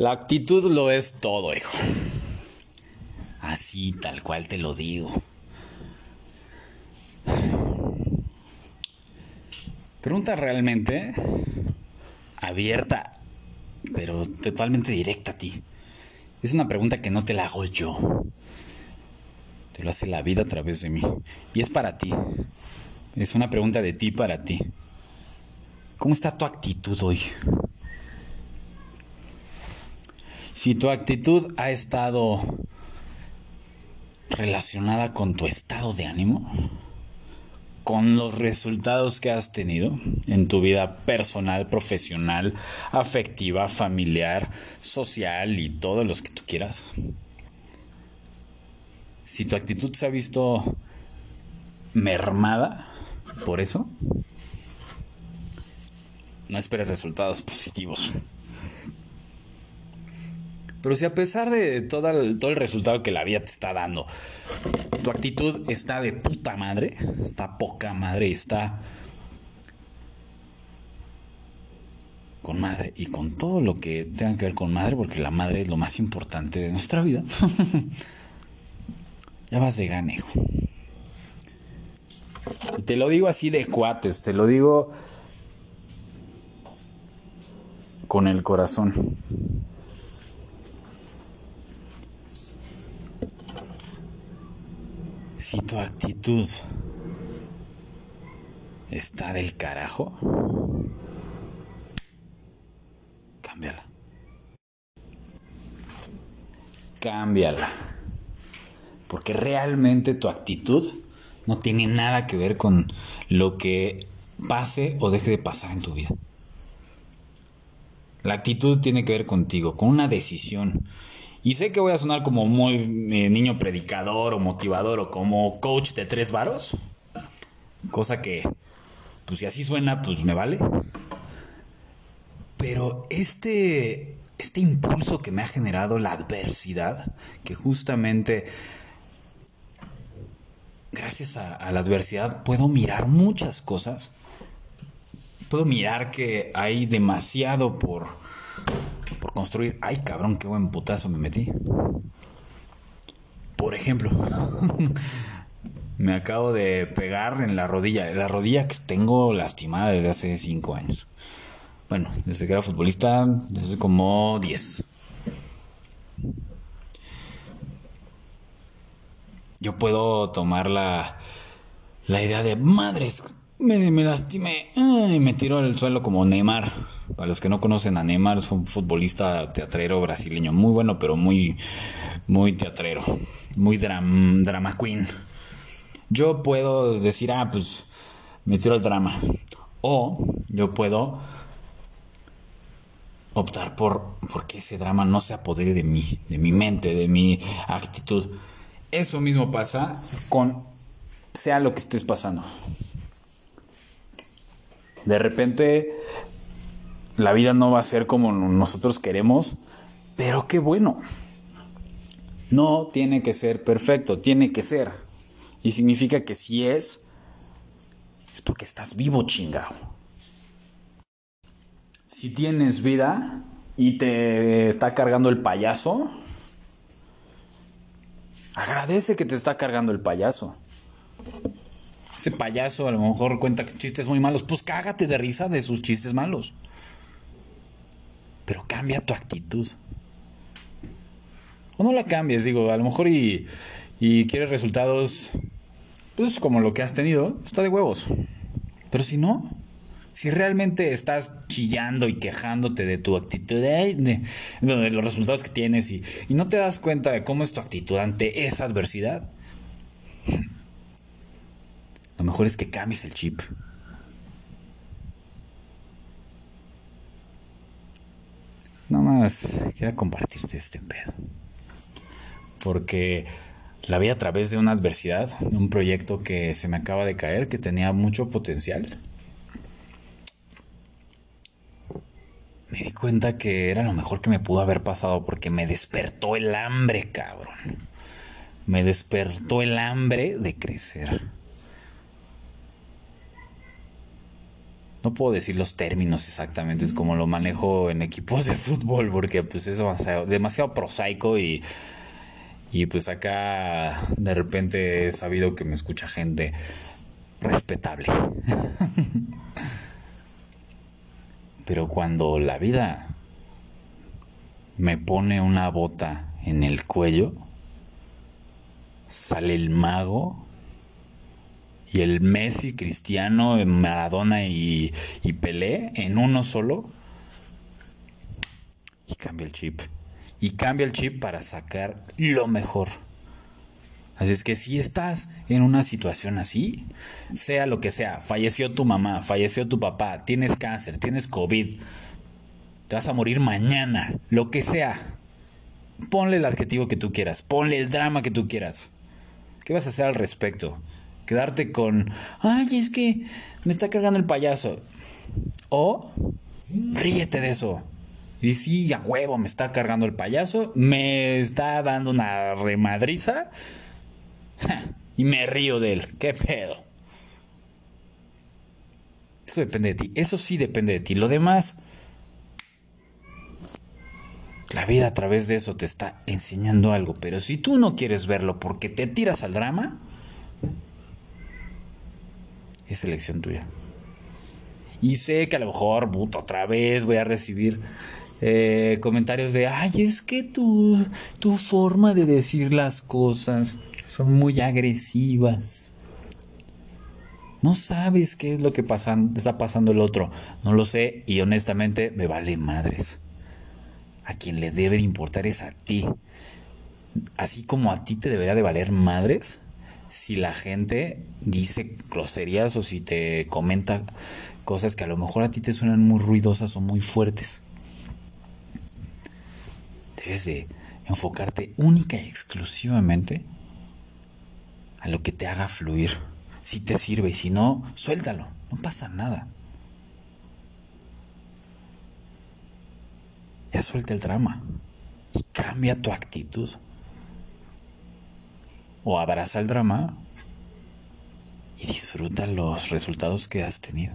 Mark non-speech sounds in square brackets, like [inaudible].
La actitud lo es todo, hijo. Así, tal cual te lo digo. Pregunta realmente abierta, pero totalmente directa a ti. Es una pregunta que no te la hago yo. Te lo hace la vida a través de mí. Y es para ti. Es una pregunta de ti para ti. ¿Cómo está tu actitud hoy? Si tu actitud ha estado relacionada con tu estado de ánimo, con los resultados que has tenido en tu vida personal, profesional, afectiva, familiar, social y todos los que tú quieras. Si tu actitud se ha visto mermada por eso, no esperes resultados positivos. Pero si a pesar de todo el, todo el resultado que la vida te está dando, tu actitud está de puta madre, está poca madre, está con madre y con todo lo que tenga que ver con madre, porque la madre es lo más importante de nuestra vida. [laughs] ya vas de ganejo. Te lo digo así de cuates, te lo digo con el corazón. Si tu actitud está del carajo, cámbiala. Cámbiala. Porque realmente tu actitud no tiene nada que ver con lo que pase o deje de pasar en tu vida. La actitud tiene que ver contigo, con una decisión. Y sé que voy a sonar como muy eh, niño predicador o motivador o como coach de tres varos. Cosa que, pues si así suena, pues me vale. Pero este, este impulso que me ha generado la adversidad, que justamente gracias a, a la adversidad puedo mirar muchas cosas. Puedo mirar que hay demasiado por por construir. Ay, cabrón, qué buen putazo me metí. Por ejemplo, [laughs] me acabo de pegar en la rodilla. La rodilla que tengo lastimada desde hace 5 años. Bueno, desde que era futbolista, desde como 10. Yo puedo tomar la, la idea de madres, me, me lastimé y me tiro al suelo como Neymar. Para los que no conocen a Neymar, es un futbolista teatrero brasileño, muy bueno, pero muy, muy teatrero, muy drama queen. Yo puedo decir, ah, pues me tiro al drama. O yo puedo optar por porque ese drama no se apodere de mí, de mi mente, de mi actitud. Eso mismo pasa con sea lo que estés pasando. De repente la vida no va a ser como nosotros queremos, pero qué bueno. No tiene que ser perfecto, tiene que ser. Y significa que si es, es porque estás vivo, chingado. Si tienes vida y te está cargando el payaso, agradece que te está cargando el payaso. Ese payaso a lo mejor cuenta chistes muy malos, pues cágate de risa de sus chistes malos. Pero cambia tu actitud. O no la cambies, digo, a lo mejor y, y quieres resultados, pues como lo que has tenido, está de huevos. Pero si no, si realmente estás chillando y quejándote de tu actitud, de, de, los resultados que tienes y, y, no te das cuenta de cómo es tu actitud ante esa adversidad, lo mejor es que cambies el chip. Más quiero compartirte este pedo. Porque la vi a través de una adversidad, de un proyecto que se me acaba de caer, que tenía mucho potencial. Me di cuenta que era lo mejor que me pudo haber pasado porque me despertó el hambre, cabrón. Me despertó el hambre de crecer. No puedo decir los términos exactamente, es como lo manejo en equipos de fútbol, porque pues es demasiado, demasiado prosaico y, y pues acá de repente he sabido que me escucha gente respetable. [laughs] Pero cuando la vida me pone una bota en el cuello, sale el mago y el Messi, Cristiano, Maradona y, Pelé en uno solo. Y cambia el chip. Y cambia el chip para sacar lo mejor. Así es que si estás en una situación así, sea lo que sea, falleció tu mamá, falleció tu papá, tienes cáncer, tienes COVID, te vas a morir mañana, lo que sea, ponle el adjetivo que tú quieras, ponle el drama que tú quieras. ¿Qué vas a hacer al respecto? Quedarte con, ay, es que me está cargando el payaso. O ríete de eso. Y sí, a huevo, me está cargando el payaso, me está dando una remadriza y me río de él. ¿Qué pedo? Eso depende de ti. Eso sí depende de ti. Lo demás, la vida a través de eso te está enseñando algo. Pero si tú no quieres verlo porque te tiras al drama, es elección tuya. Y sé que a lo mejor, puto, otra vez voy a recibir eh, comentarios de, ay, es que tu, tu forma de decir las cosas son muy agresivas. No sabes qué es lo que está pasando el otro. No lo sé y honestamente me vale madres. A quien le debe importar es a ti. Así como a ti te debería de valer madres si la gente dice groserías o si te comenta cosas que a lo mejor a ti te suenan muy ruidosas o muy fuertes. Debes de enfocarte única y exclusivamente a lo que te haga fluir. Si te sirve y si no, suéltalo, no pasa nada. Ya suelta el drama y cambia tu actitud o abraza el drama y disfruta los resultados que has tenido.